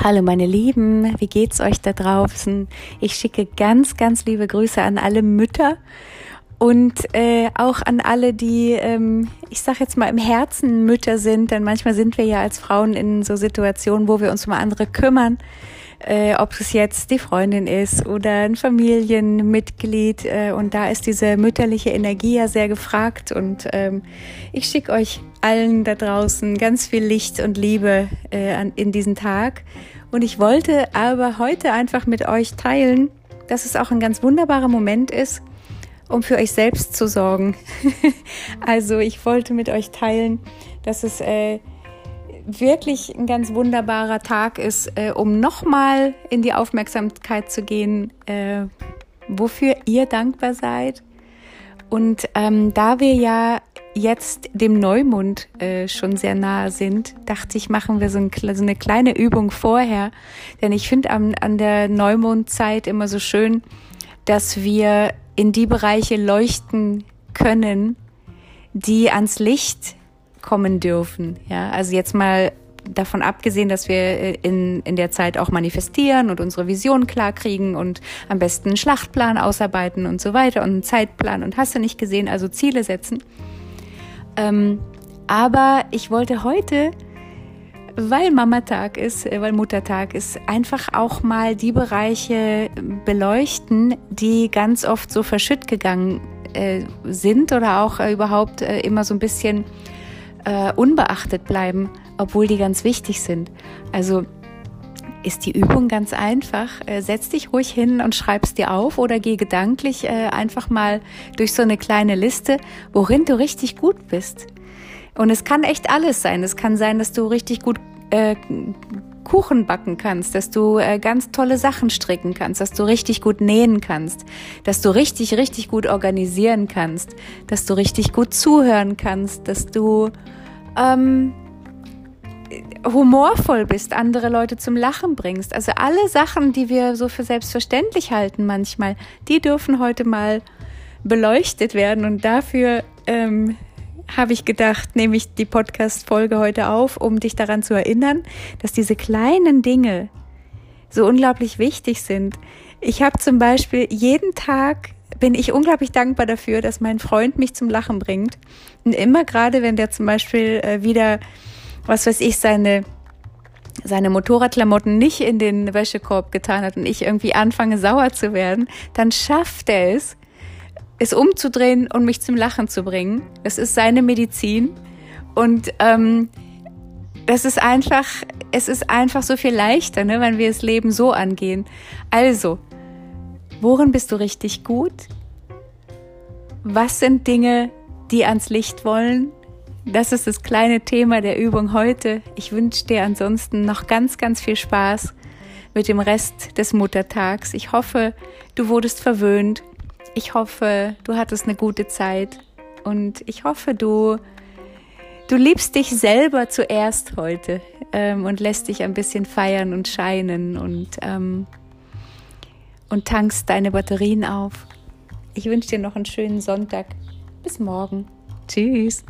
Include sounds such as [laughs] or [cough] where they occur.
Hallo meine Lieben, wie geht's euch da draußen? Ich schicke ganz, ganz liebe Grüße an alle Mütter und äh, auch an alle, die, ähm, ich sag jetzt mal, im Herzen Mütter sind, denn manchmal sind wir ja als Frauen in so Situationen, wo wir uns um andere kümmern, äh, ob es jetzt die Freundin ist oder ein Familienmitglied äh, und da ist diese mütterliche Energie ja sehr gefragt und ähm, ich schicke euch allen da draußen ganz viel Licht und Liebe äh, an, in diesen Tag. Und ich wollte aber heute einfach mit euch teilen, dass es auch ein ganz wunderbarer Moment ist, um für euch selbst zu sorgen. [laughs] also ich wollte mit euch teilen, dass es äh, wirklich ein ganz wunderbarer Tag ist, äh, um nochmal in die Aufmerksamkeit zu gehen, äh, wofür ihr dankbar seid. Und ähm, da wir ja jetzt dem Neumond äh, schon sehr nahe sind, dachte ich, machen wir so, ein, so eine kleine Übung vorher. Denn ich finde an, an der Neumondzeit immer so schön, dass wir in die Bereiche leuchten können, die ans Licht kommen dürfen. Ja, also jetzt mal davon abgesehen, dass wir äh, in, in der Zeit auch manifestieren und unsere Vision klar kriegen und am besten einen Schlachtplan ausarbeiten und so weiter und einen Zeitplan und hast du nicht gesehen, also Ziele setzen. Ähm, aber ich wollte heute, weil Mamatag ist, äh, weil Muttertag ist, einfach auch mal die Bereiche beleuchten, die ganz oft so verschütt gegangen äh, sind oder auch äh, überhaupt äh, immer so ein bisschen äh, unbeachtet bleiben, obwohl die ganz wichtig sind. Also ist die Übung ganz einfach. Äh, setz dich ruhig hin und schreib's dir auf oder geh gedanklich äh, einfach mal durch so eine kleine Liste, worin du richtig gut bist. Und es kann echt alles sein. Es kann sein, dass du richtig gut äh, Kuchen backen kannst, dass du äh, ganz tolle Sachen stricken kannst, dass du richtig gut nähen kannst, dass du richtig, richtig gut organisieren kannst, dass du richtig gut zuhören kannst, dass du ähm, humorvoll bist, andere Leute zum Lachen bringst. Also alle Sachen, die wir so für selbstverständlich halten manchmal, die dürfen heute mal beleuchtet werden. Und dafür ähm, habe ich gedacht, nehme ich die Podcast-Folge heute auf, um dich daran zu erinnern, dass diese kleinen Dinge so unglaublich wichtig sind. Ich habe zum Beispiel jeden Tag bin ich unglaublich dankbar dafür, dass mein Freund mich zum Lachen bringt. Und immer gerade, wenn der zum Beispiel äh, wieder was weiß ich, seine seine Motorradklamotten nicht in den Wäschekorb getan hat und ich irgendwie anfange sauer zu werden, dann schafft er es, es umzudrehen und mich zum Lachen zu bringen. Das ist seine Medizin und ähm, das ist einfach, es ist einfach so viel leichter, ne, wenn wir das Leben so angehen. Also, worin bist du richtig gut? Was sind Dinge, die ans Licht wollen? Das ist das kleine Thema der Übung heute. Ich wünsche dir ansonsten noch ganz, ganz viel Spaß mit dem Rest des Muttertags. Ich hoffe, du wurdest verwöhnt. Ich hoffe, du hattest eine gute Zeit. Und ich hoffe, du, du liebst dich selber zuerst heute ähm, und lässt dich ein bisschen feiern und scheinen und, ähm, und tankst deine Batterien auf. Ich wünsche dir noch einen schönen Sonntag. Bis morgen. Tschüss.